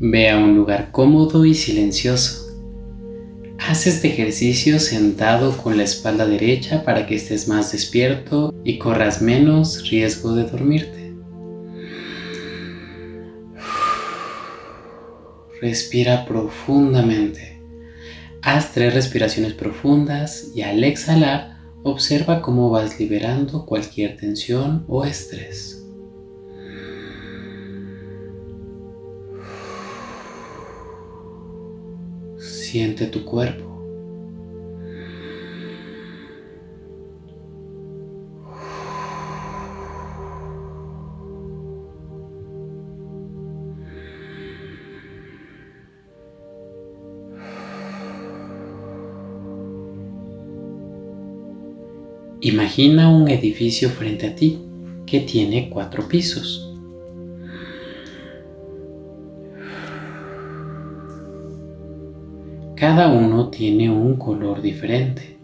Ve a un lugar cómodo y silencioso. Haz este ejercicio sentado con la espalda derecha para que estés más despierto y corras menos riesgo de dormirte. Respira profundamente. Haz tres respiraciones profundas y al exhalar observa cómo vas liberando cualquier tensión o estrés. Siente tu cuerpo. Imagina un edificio frente a ti que tiene cuatro pisos. Cada uno tiene un color diferente.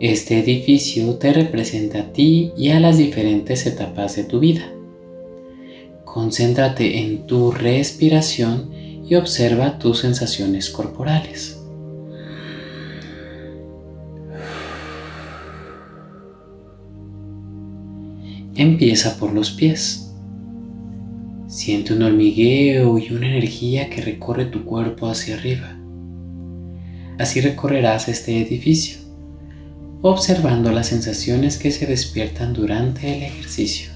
Este edificio te representa a ti y a las diferentes etapas de tu vida. Concéntrate en tu respiración y observa tus sensaciones corporales. Empieza por los pies. Siente un hormigueo y una energía que recorre tu cuerpo hacia arriba. Así recorrerás este edificio, observando las sensaciones que se despiertan durante el ejercicio.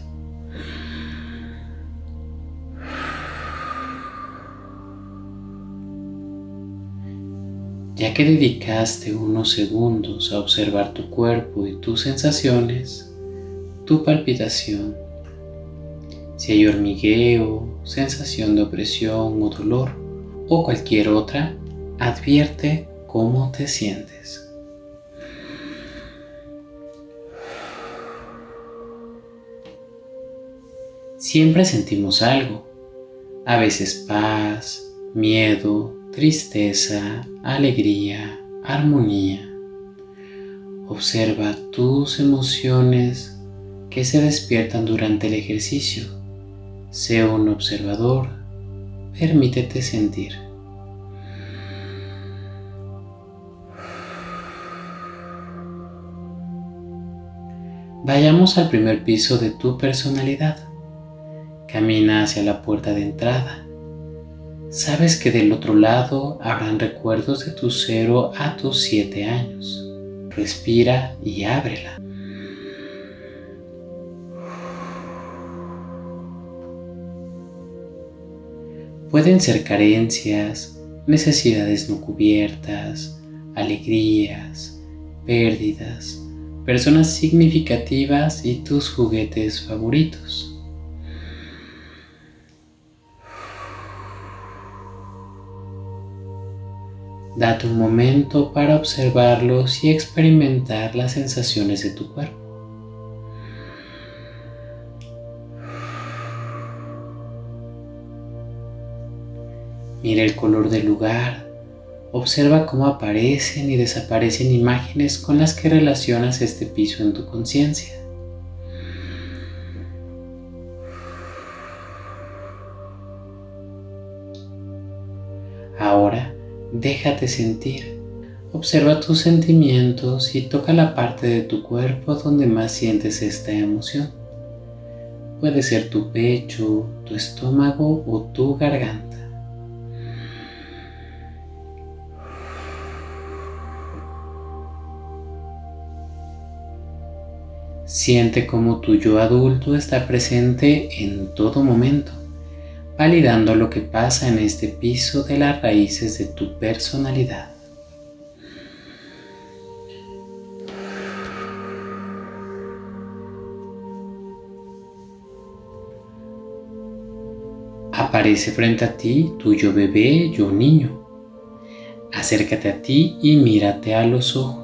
Ya que dedicaste unos segundos a observar tu cuerpo y tus sensaciones, tu palpitación, si hay hormigueo, sensación de opresión o dolor o cualquier otra, advierte cómo te sientes. Siempre sentimos algo, a veces paz, miedo, tristeza, alegría, armonía. Observa tus emociones que se despiertan durante el ejercicio Sé un observador, permítete sentir. Vayamos al primer piso de tu personalidad. Camina hacia la puerta de entrada. Sabes que del otro lado habrán recuerdos de tu cero a tus siete años. Respira y ábrela. Pueden ser carencias, necesidades no cubiertas, alegrías, pérdidas, personas significativas y tus juguetes favoritos. Date un momento para observarlos y experimentar las sensaciones de tu cuerpo. Mira el color del lugar. Observa cómo aparecen y desaparecen imágenes con las que relacionas este piso en tu conciencia. Ahora déjate sentir. Observa tus sentimientos y toca la parte de tu cuerpo donde más sientes esta emoción. Puede ser tu pecho, tu estómago o tu garganta. Siente como tu yo adulto está presente en todo momento, validando lo que pasa en este piso de las raíces de tu personalidad. Aparece frente a ti tu yo bebé, yo niño. Acércate a ti y mírate a los ojos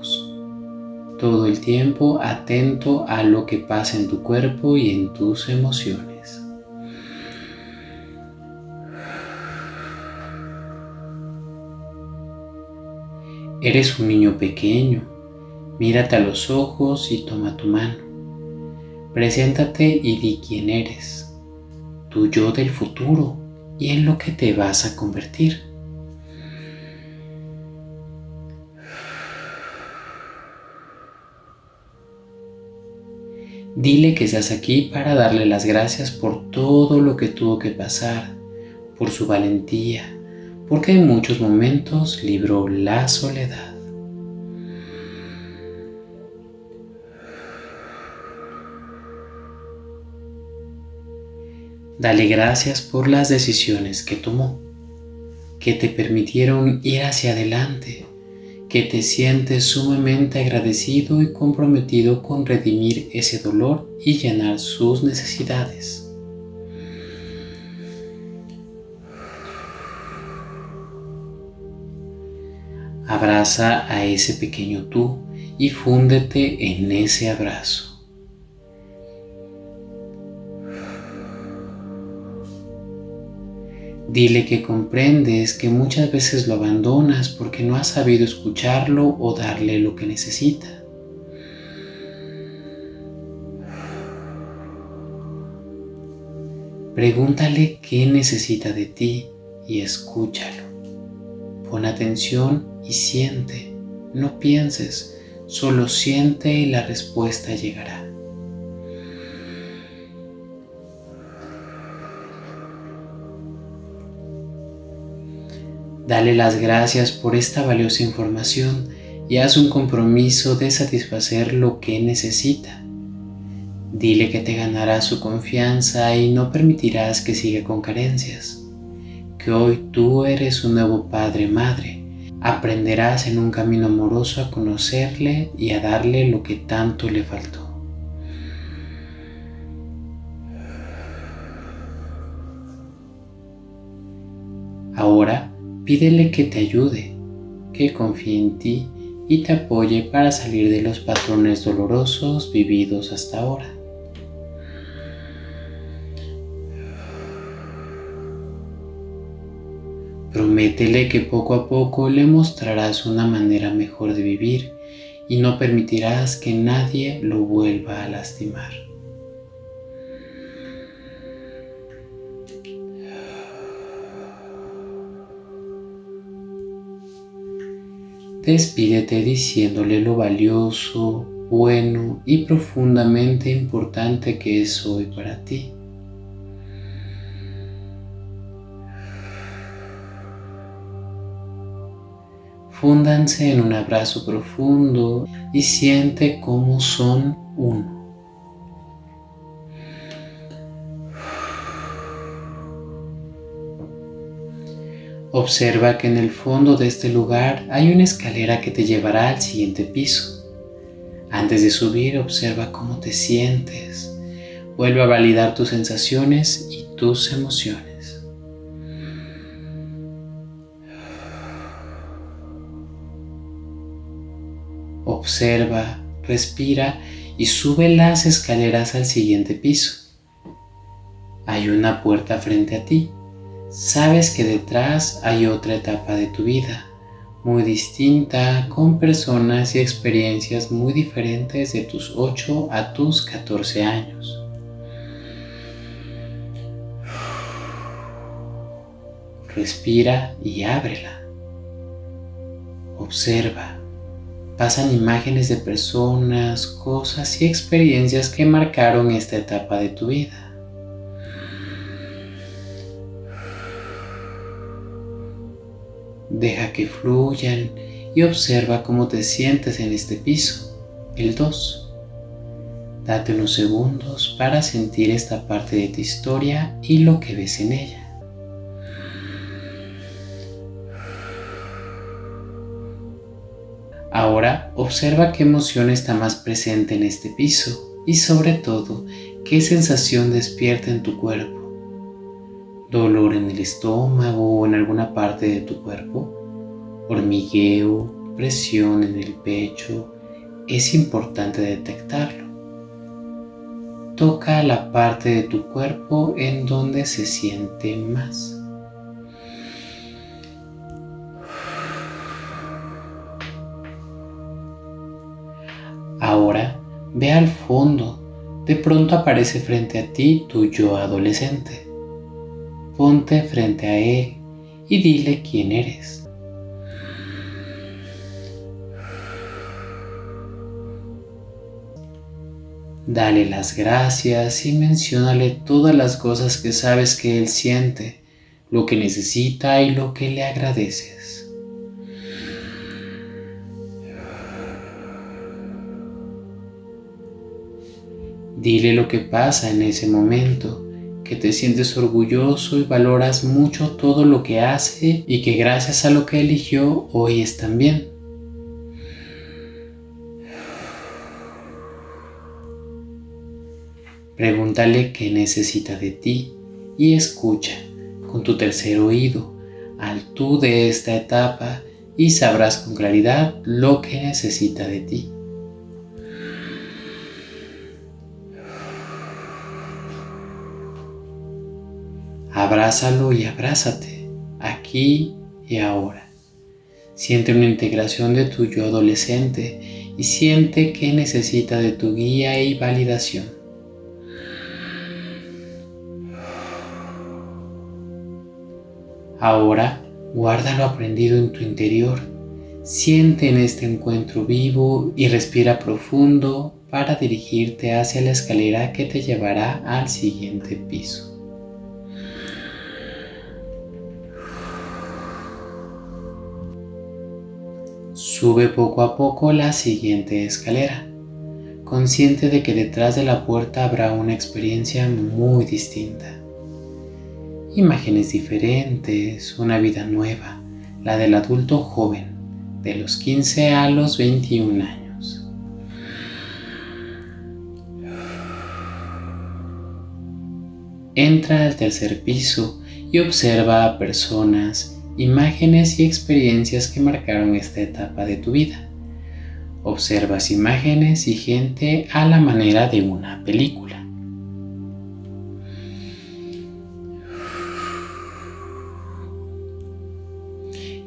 todo el tiempo atento a lo que pasa en tu cuerpo y en tus emociones. Eres un niño pequeño, mírate a los ojos y toma tu mano. Preséntate y di quién eres, tu yo del futuro y en lo que te vas a convertir. Dile que estás aquí para darle las gracias por todo lo que tuvo que pasar, por su valentía, porque en muchos momentos libró la soledad. Dale gracias por las decisiones que tomó, que te permitieron ir hacia adelante, que te sientes sumamente agradecido y comprometido con redimir ese dolor y llenar sus necesidades. Abraza a ese pequeño tú y fúndete en ese abrazo. Dile que comprendes que muchas veces lo abandonas porque no has sabido escucharlo o darle lo que necesita. Pregúntale qué necesita de ti y escúchalo. Pon atención y siente. No pienses, solo siente y la respuesta llegará. Dale las gracias por esta valiosa información y haz un compromiso de satisfacer lo que necesita. Dile que te ganará su confianza y no permitirás que siga con carencias. Que hoy tú eres un nuevo padre madre. Aprenderás en un camino amoroso a conocerle y a darle lo que tanto le faltó. Pídele que te ayude, que confíe en ti y te apoye para salir de los patrones dolorosos vividos hasta ahora. Prométele que poco a poco le mostrarás una manera mejor de vivir y no permitirás que nadie lo vuelva a lastimar. Despídete diciéndole lo valioso, bueno y profundamente importante que es hoy para ti. Fúndanse en un abrazo profundo y siente cómo son uno. Observa que en el fondo de este lugar hay una escalera que te llevará al siguiente piso. Antes de subir, observa cómo te sientes. Vuelve a validar tus sensaciones y tus emociones. Observa, respira y sube las escaleras al siguiente piso. Hay una puerta frente a ti sabes que detrás hay otra etapa de tu vida, muy distinta, con personas y experiencias muy diferentes de tus 8 a tus 14 años. Respira y ábrela. Observa. Pasan imágenes de personas, cosas y experiencias que marcaron esta etapa de tu vida. Deja que fluyan y observa cómo te sientes en este piso, el 2. Date unos segundos para sentir esta parte de tu historia y lo que ves en ella. Ahora observa qué emoción está más presente en este piso y sobre todo qué sensación despierta en tu cuerpo dolor en el estómago o en alguna parte de tu cuerpo, hormigueo, presión en el pecho, es importante detectarlo. Toca la parte de tu cuerpo en donde se siente más. Ahora ve al fondo de pronto aparece frente a ti tu yo adolescente. Ponte frente a él y dile quién eres. Dale las gracias y menciónale todas las cosas que sabes que Él siente, lo que necesita y lo que le agradeces. Dile lo que pasa en ese momento, que te sientes orgulloso y valoras mucho todo lo que hace y que gracias a lo que eligió hoy están bien. Pregúntale qué necesita de ti y escucha con tu tercer oído al tú de esta etapa y sabrás con claridad lo que necesita de ti. Abrázalo y abrázate, aquí y ahora. Siente una integración de tu yo adolescente y siente que necesita de tu guía y validación. Ahora guarda lo aprendido en tu interior. Siente en este encuentro vivo y respira profundo para dirigirte hacia la escalera que te llevará al siguiente piso. Sube poco a poco la siguiente escalera, consciente de que detrás de la puerta habrá una experiencia muy distinta imágenes diferentes, una vida nueva, la del adulto joven, de los 15 a los 21 años. Entra al tercer piso y observa a personas, imágenes y experiencias que marcaron esta etapa de tu vida. Observas imágenes y gente a la manera de una película.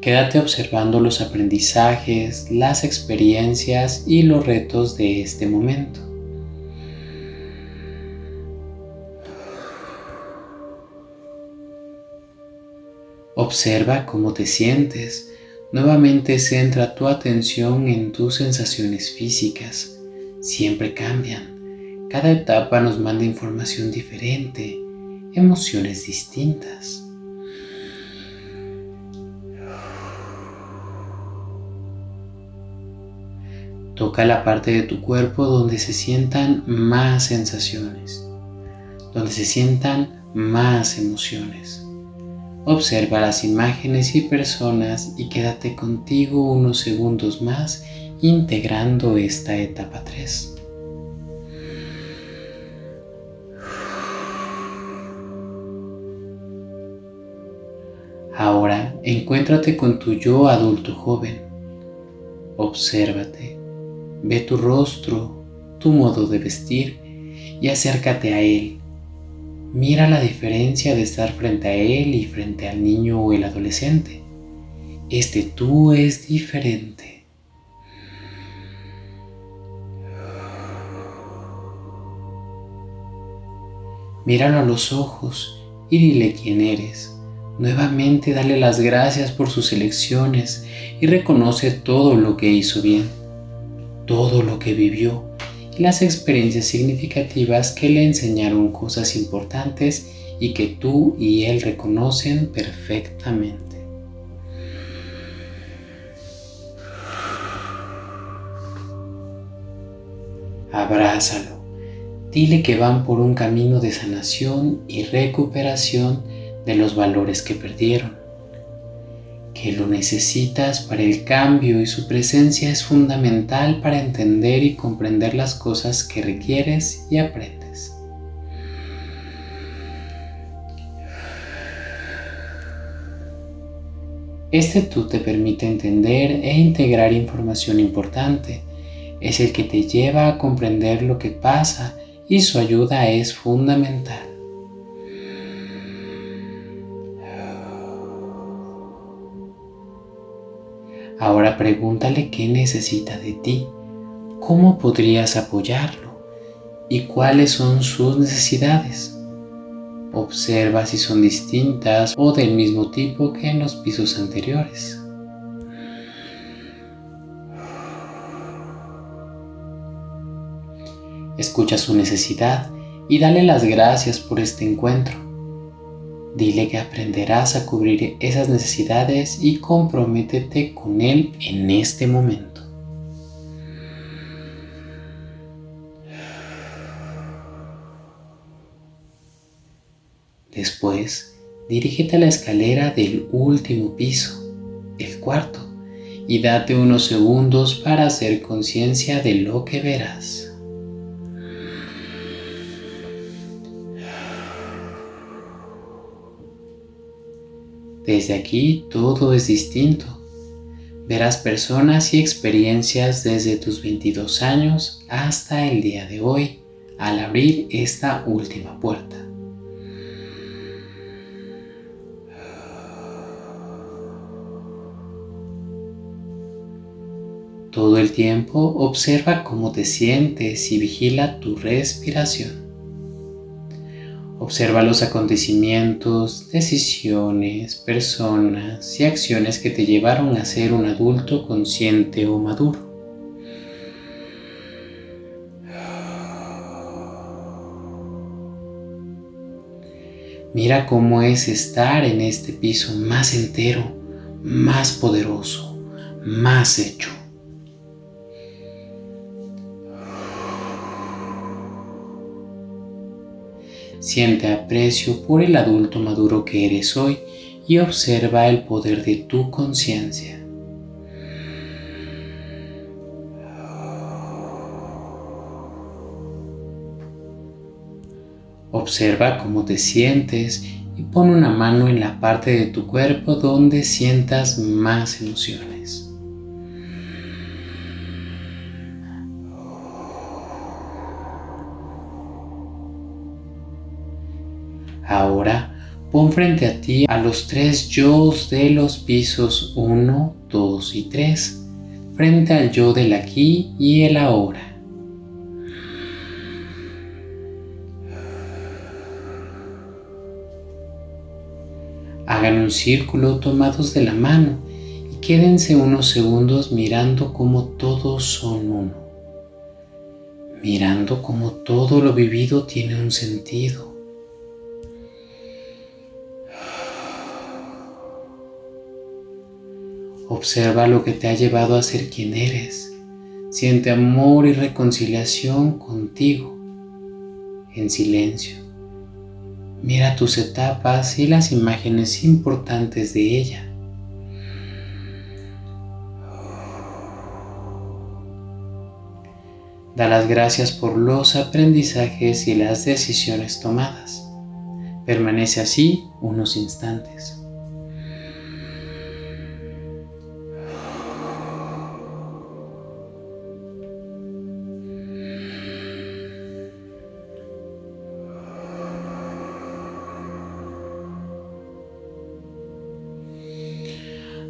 Quédate observando los aprendizajes, las experiencias y los retos de este momento. Observa cómo te sientes. Nuevamente centra tu atención en tus sensaciones físicas. Siempre cambian. Cada etapa nos manda información diferente, emociones distintas. Toca la parte de tu cuerpo donde se sientan más sensaciones, donde se sientan más emociones. Observa las imágenes y personas y quédate contigo unos segundos más integrando esta etapa 3. Ahora encuéntrate con tu yo adulto joven. Obsérvate Ve tu rostro, tu modo de vestir y acércate a Él. Mira la diferencia de estar frente a Él y frente al niño o el adolescente. Este tú es diferente. Míralo a los ojos y dile quién eres. Nuevamente dale las gracias por sus elecciones y reconoce todo lo que hizo bien todo lo que vivió las experiencias significativas que le enseñaron cosas importantes y que tú y él reconocen perfectamente. Abrázalo. Dile que van por un camino de sanación y recuperación de los valores que perdieron que lo necesitas para el cambio y su presencia es fundamental para entender y comprender las cosas que requieres y aprendes. Este tú te permite entender e integrar información importante. Es el que te lleva a comprender lo que pasa y su ayuda es fundamental. Pregúntale qué necesita de ti, cómo podrías apoyarlo y cuáles son sus necesidades. Observa si son distintas o del mismo tipo que en los pisos anteriores. Escucha su necesidad y dale las gracias por este encuentro. Dile que aprenderás a cubrir esas necesidades y comprométete con él en este momento. Después, dirígete a la escalera del último piso, el cuarto, y date unos segundos para hacer conciencia de lo que verás. Desde aquí todo es distinto. Verás personas y experiencias desde tus 22 años hasta el día de hoy al abrir esta última puerta. Todo el tiempo observa cómo te sientes y vigila tu respiración. Observa los acontecimientos, decisiones, personas y acciones que te llevaron a ser un adulto consciente o maduro. Mira cómo es estar en este piso más entero, más poderoso, más hecho. Siente aprecio por el adulto maduro que eres hoy y observa el poder de tu conciencia. Observa cómo te sientes y pon una mano en la parte de tu cuerpo donde sientas más emociones. Ahora pon frente a ti a los tres yo de los pisos 1, 2 y 3, frente al yo del aquí y el ahora. Hagan un círculo tomados de la mano y quédense unos segundos mirando como todos son uno, mirando como todo lo vivido tiene un sentido Observa lo que te ha llevado a ser quien eres. Siente amor y reconciliación contigo en silencio. Mira tus etapas y las imágenes importantes de ella. Da las gracias por los aprendizajes y las decisiones tomadas. Permanece así unos instantes.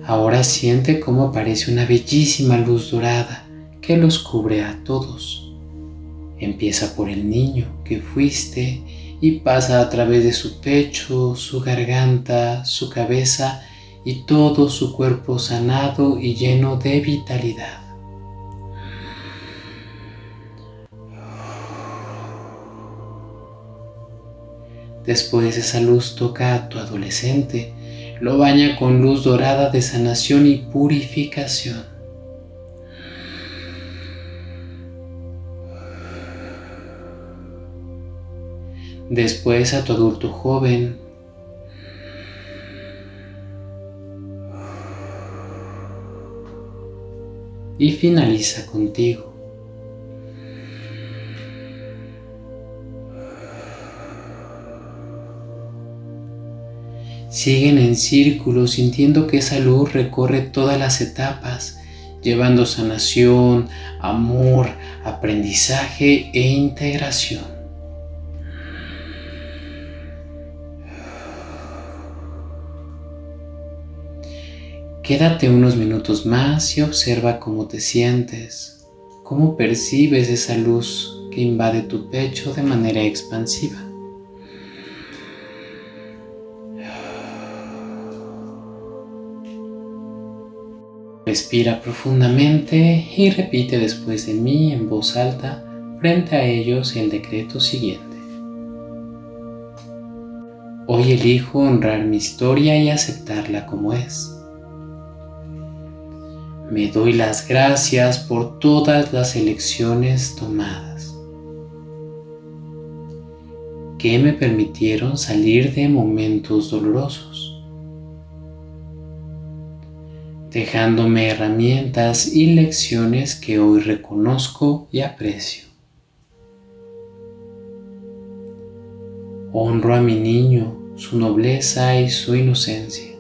Ahora siente cómo aparece una bellísima luz dorada que los cubre a todos. Empieza por el niño que fuiste y pasa a través de su pecho, su garganta, su cabeza y todo su cuerpo sanado y lleno de vitalidad. Después esa luz toca a tu adolescente lo baña con luz dorada de sanación y purificación. Después a tu adulto joven, y finaliza contigo. Siguen en círculo sintiendo que esa luz recorre todas las etapas, llevando sanación, amor, aprendizaje e integración. Quédate unos minutos más y observa cómo te sientes, cómo percibes esa luz que invade tu pecho de manera expansiva. Respira profundamente y repite después de mí en voz alta frente a ellos el decreto siguiente. Hoy elijo honrar mi historia y aceptarla como es. Me doy las gracias por todas las elecciones tomadas que me permitieron salir de momentos dolorosos dejándome herramientas y lecciones que hoy reconozco y aprecio. Honro a mi niño, su nobleza y su inocencia.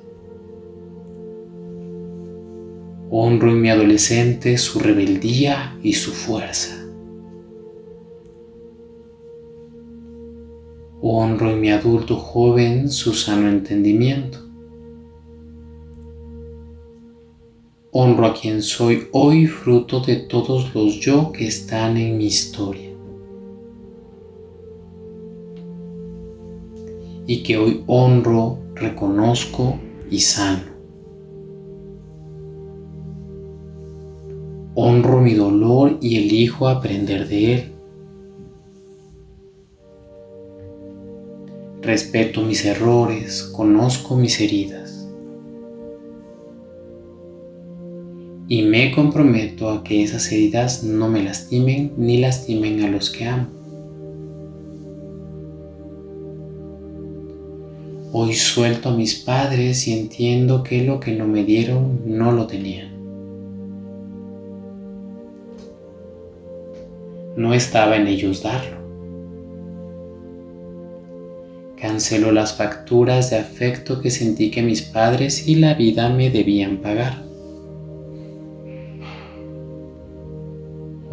Honro en mi adolescente su rebeldía y su fuerza. Honro en mi adulto joven su sano entendimiento. Honro a quien soy hoy fruto de todos los yo que están en mi historia. Y que hoy honro, reconozco y sano. Honro mi dolor y elijo aprender de él. Respeto mis errores, conozco mis heridas. Y me comprometo a que esas heridas no me lastimen ni lastimen a los que amo. Hoy suelto a mis padres y entiendo que lo que no me dieron no lo tenían. No estaba en ellos darlo. Cancelo las facturas de afecto que sentí que mis padres y la vida me debían pagar.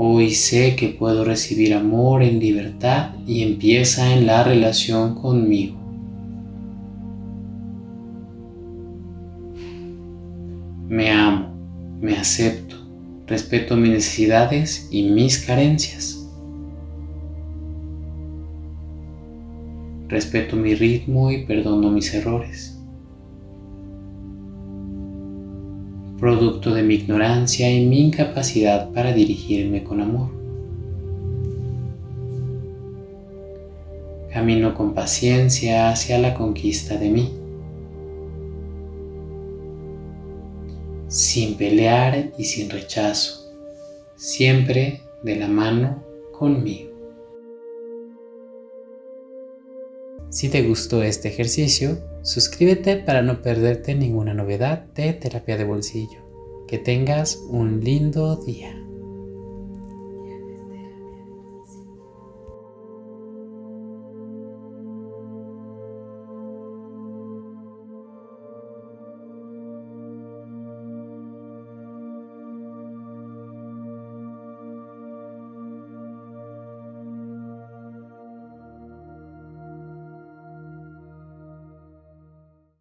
Hoy sé que puedo recibir amor en libertad y empieza en la relación conmigo. Me amo, me acepto, respeto mis necesidades y mis carencias. Respeto mi ritmo y perdono mis errores. Producto de mi ignorancia y mi incapacidad para dirigirme con amor. Camino con paciencia hacia la conquista de mí, sin pelear y sin rechazo, siempre de la mano conmigo. Si te gustó este ejercicio, suscríbete para no perderte ninguna novedad de terapia de bolsillo. Que tengas un lindo día.